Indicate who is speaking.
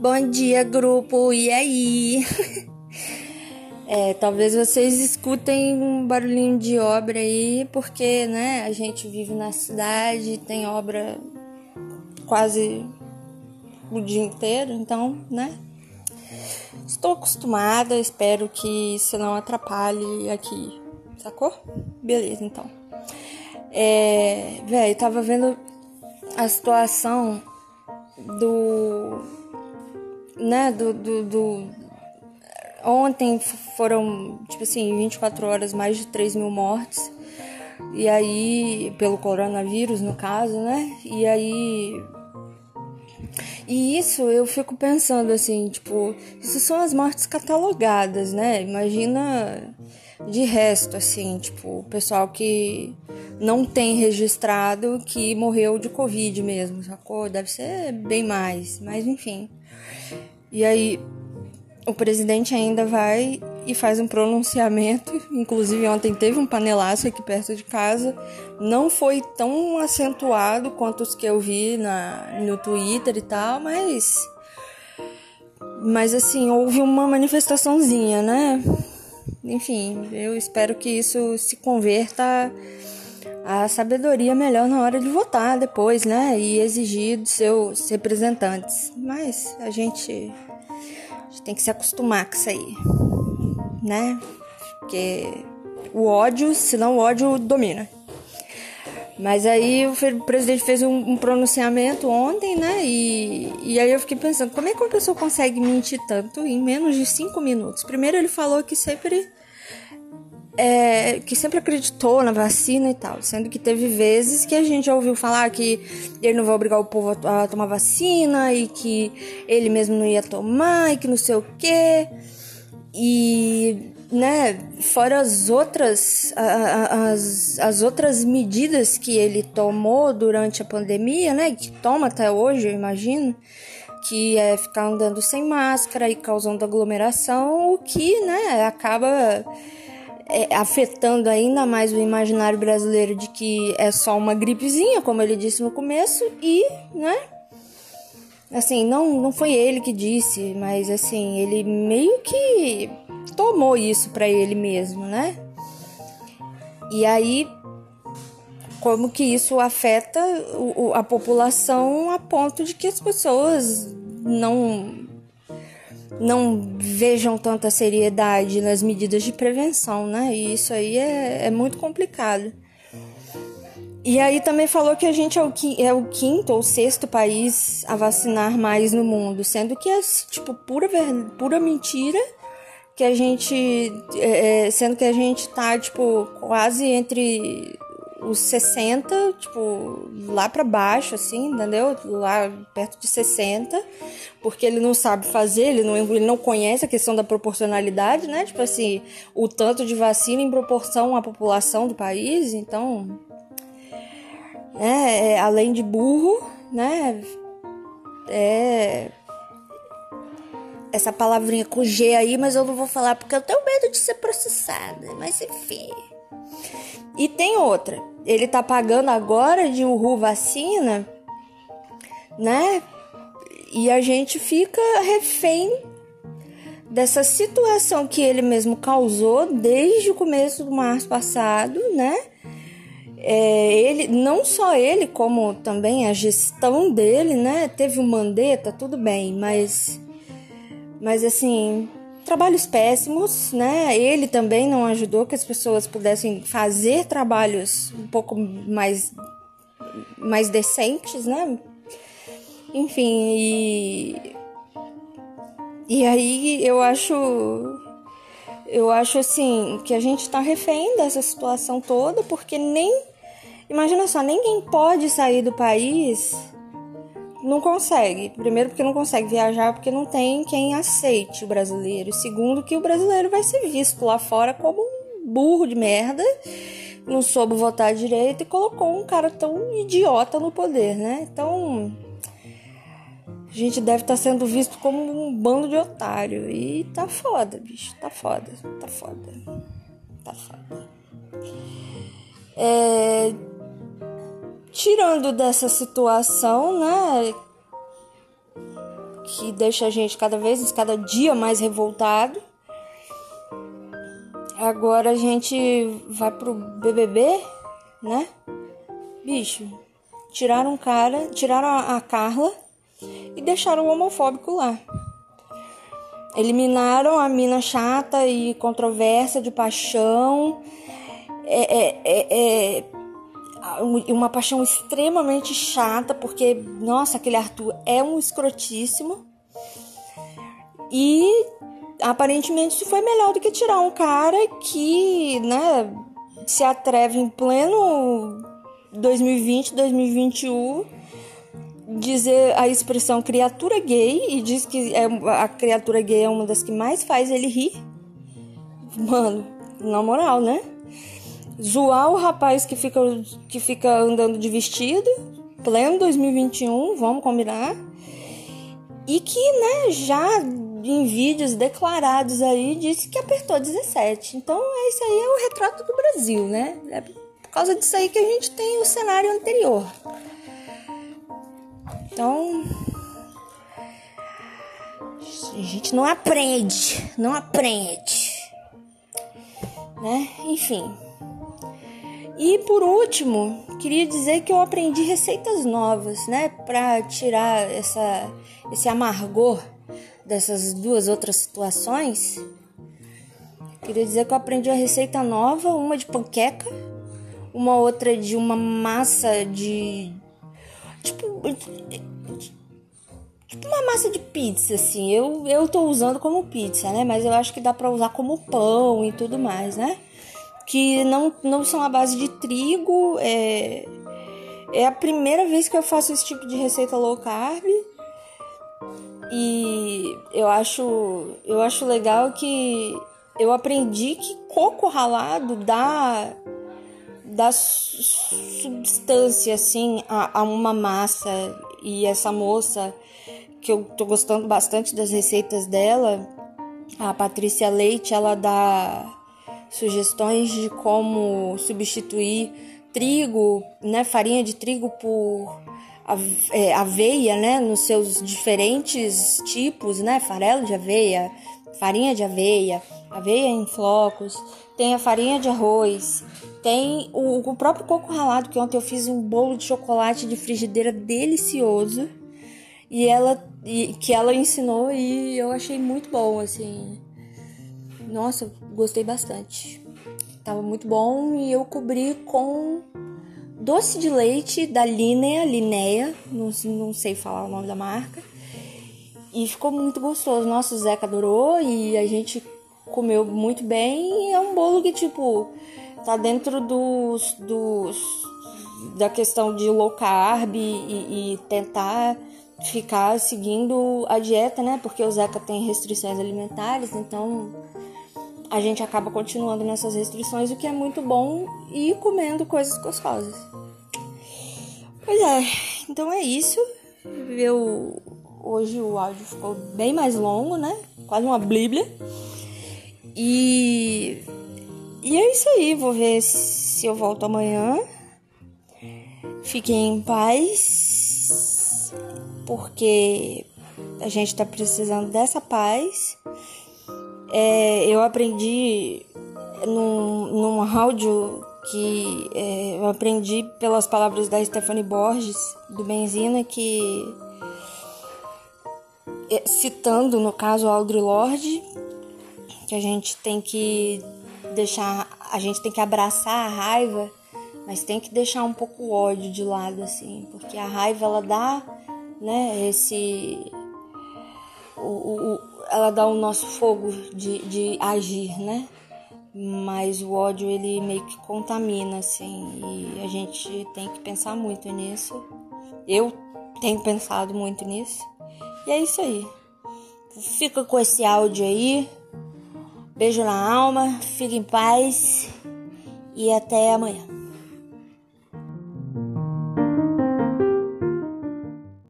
Speaker 1: Bom dia, grupo. E aí? é, talvez vocês escutem um barulhinho de obra aí, porque, né, a gente vive na cidade, tem obra quase o dia inteiro, então, né? Estou acostumada, espero que isso não atrapalhe aqui, sacou? Beleza, então. É, velho, tava vendo a situação do né, do, do, do, Ontem foram, tipo assim, 24 horas, mais de 3 mil mortes. E aí, pelo coronavírus, no caso, né? E aí. E isso eu fico pensando assim, tipo, isso são as mortes catalogadas, né? Imagina de resto, assim, tipo, o pessoal que não tem registrado que morreu de Covid mesmo, sacou? Deve ser bem mais, mas enfim. E aí o presidente ainda vai e faz um pronunciamento. Inclusive ontem teve um panelaço aqui perto de casa. Não foi tão acentuado quanto os que eu vi na, no Twitter e tal, mas. Mas assim, houve uma manifestaçãozinha, né? Enfim, eu espero que isso se converta a sabedoria melhor na hora de votar depois, né? E exigir dos seus representantes. Mas a gente, a gente tem que se acostumar com isso aí, né? Porque o ódio, senão o ódio domina. Mas aí o presidente fez um, pronunciamento ontem, né? E, e aí eu fiquei pensando, como é que uma pessoa consegue mentir tanto em menos de cinco minutos? Primeiro ele falou que sempre é, que sempre acreditou na vacina e tal, sendo que teve vezes que a gente já ouviu falar que ele não vai obrigar o povo a, a tomar vacina e que ele mesmo não ia tomar e que não sei o quê. E, né, fora as outras, as, as outras medidas que ele tomou durante a pandemia, né, que toma até hoje, eu imagino, que é ficar andando sem máscara e causando aglomeração, o que, né, acaba é, afetando ainda mais o imaginário brasileiro de que é só uma gripezinha, como ele disse no começo, e, né? Assim, não, não foi ele que disse, mas assim, ele meio que tomou isso para ele mesmo, né? E aí, como que isso afeta a população a ponto de que as pessoas não não vejam tanta seriedade nas medidas de prevenção, né? E isso aí é, é muito complicado. E aí também falou que a gente é o, é o, quinto ou sexto país a vacinar mais no mundo, sendo que é tipo pura, pura mentira que a gente. É, é sendo que a gente tá, tipo, quase entre os 60, tipo, lá para baixo, assim, entendeu? Lá perto de 60, porque ele não sabe fazer, ele não, ele não conhece a questão da proporcionalidade, né? Tipo assim, o tanto de vacina em proporção à população do país, então. É, é além de burro, né? É. Essa palavrinha com G aí, mas eu não vou falar porque eu tenho medo de ser processada, mas enfim. E tem outra, ele tá pagando agora de Uhu vacina, né? E a gente fica refém dessa situação que ele mesmo causou desde o começo do março passado, né? É, ele, não só ele, como também a gestão dele, né? Teve o Mandetta, tudo bem, mas, mas assim, trabalhos péssimos, né? Ele também não ajudou que as pessoas pudessem fazer trabalhos um pouco mais mais decentes, né? Enfim, e e aí eu acho eu acho assim que a gente tá refém dessa situação toda, porque nem imagina só, ninguém pode sair do país não consegue. Primeiro, porque não consegue viajar, porque não tem quem aceite o brasileiro. Segundo, que o brasileiro vai ser visto lá fora como um burro de merda, não soube votar direito e colocou um cara tão idiota no poder, né? Então, a gente deve estar tá sendo visto como um bando de otário. E tá foda, bicho. Tá foda. Tá foda. Tá foda. É tirando dessa situação, né? que deixa a gente cada vez, cada dia mais revoltado. Agora a gente vai pro BBB, né? Bicho, tiraram um cara, tiraram a, a Carla e deixaram o homofóbico lá. Eliminaram a mina chata e controversa de paixão. É, é, é, é uma paixão extremamente chata, porque, nossa, aquele Arthur é um escrotíssimo. E aparentemente isso foi melhor do que tirar um cara que, né, se atreve em pleno 2020, 2021 dizer a expressão criatura gay e diz que é, a criatura gay é uma das que mais faz ele rir. Mano, na moral, né? Zoar o rapaz que fica, que fica andando de vestido, pleno 2021, vamos combinar. E que, né, já em vídeos declarados aí, disse que apertou 17. Então, é isso aí é o retrato do Brasil, né? É por causa disso aí que a gente tem o cenário anterior. Então, a gente não aprende, não aprende, né? Enfim. E por último, queria dizer que eu aprendi receitas novas, né, para tirar essa esse amargor dessas duas outras situações. Queria dizer que eu aprendi uma receita nova, uma de panqueca, uma outra de uma massa de tipo tipo uma massa de pizza assim. Eu eu tô usando como pizza, né? Mas eu acho que dá para usar como pão e tudo mais, né? Que não, não são à base de trigo. É, é a primeira vez que eu faço esse tipo de receita low carb. E eu acho, eu acho legal que eu aprendi que coco ralado dá, dá substância assim a, a uma massa. E essa moça, que eu tô gostando bastante das receitas dela, a Patrícia Leite, ela dá sugestões de como substituir trigo, né, farinha de trigo por é, aveia, né, nos seus diferentes tipos, né, farelo de aveia, farinha de aveia, aveia em flocos, tem a farinha de arroz, tem o, o próprio coco ralado, que ontem eu fiz um bolo de chocolate de frigideira delicioso e ela e, que ela ensinou e eu achei muito bom, assim. Nossa, gostei bastante. Tava muito bom e eu cobri com doce de leite da Linea, Linea, não, não sei falar o nome da marca. E ficou muito gostoso. Nossa, o Zeca adorou e a gente comeu muito bem. E é um bolo que, tipo, tá dentro dos, dos da questão de low carb e, e tentar ficar seguindo a dieta, né? Porque o Zeca tem restrições alimentares, então a gente acaba continuando nessas restrições, o que é muito bom e comendo coisas gostosas. Pois é, então é isso. Eu, hoje o áudio ficou bem mais longo, né? Quase uma bíblia. E, e é isso aí. Vou ver se eu volto amanhã. Fiquem em paz, porque a gente tá precisando dessa paz é, eu aprendi num, num áudio que é, eu aprendi pelas palavras da Stephanie Borges, do Benzina, que é, citando no caso Audre Lorde, que a gente tem que deixar, a gente tem que abraçar a raiva, mas tem que deixar um pouco o ódio de lado assim, porque a raiva ela dá, né, esse o, o, ela dá o nosso fogo de, de agir, né? Mas o ódio ele meio que contamina, assim, e a gente tem que pensar muito nisso. Eu tenho pensado muito nisso. E é isso aí. Fica com esse áudio aí. Beijo na alma, fique em paz e até amanhã.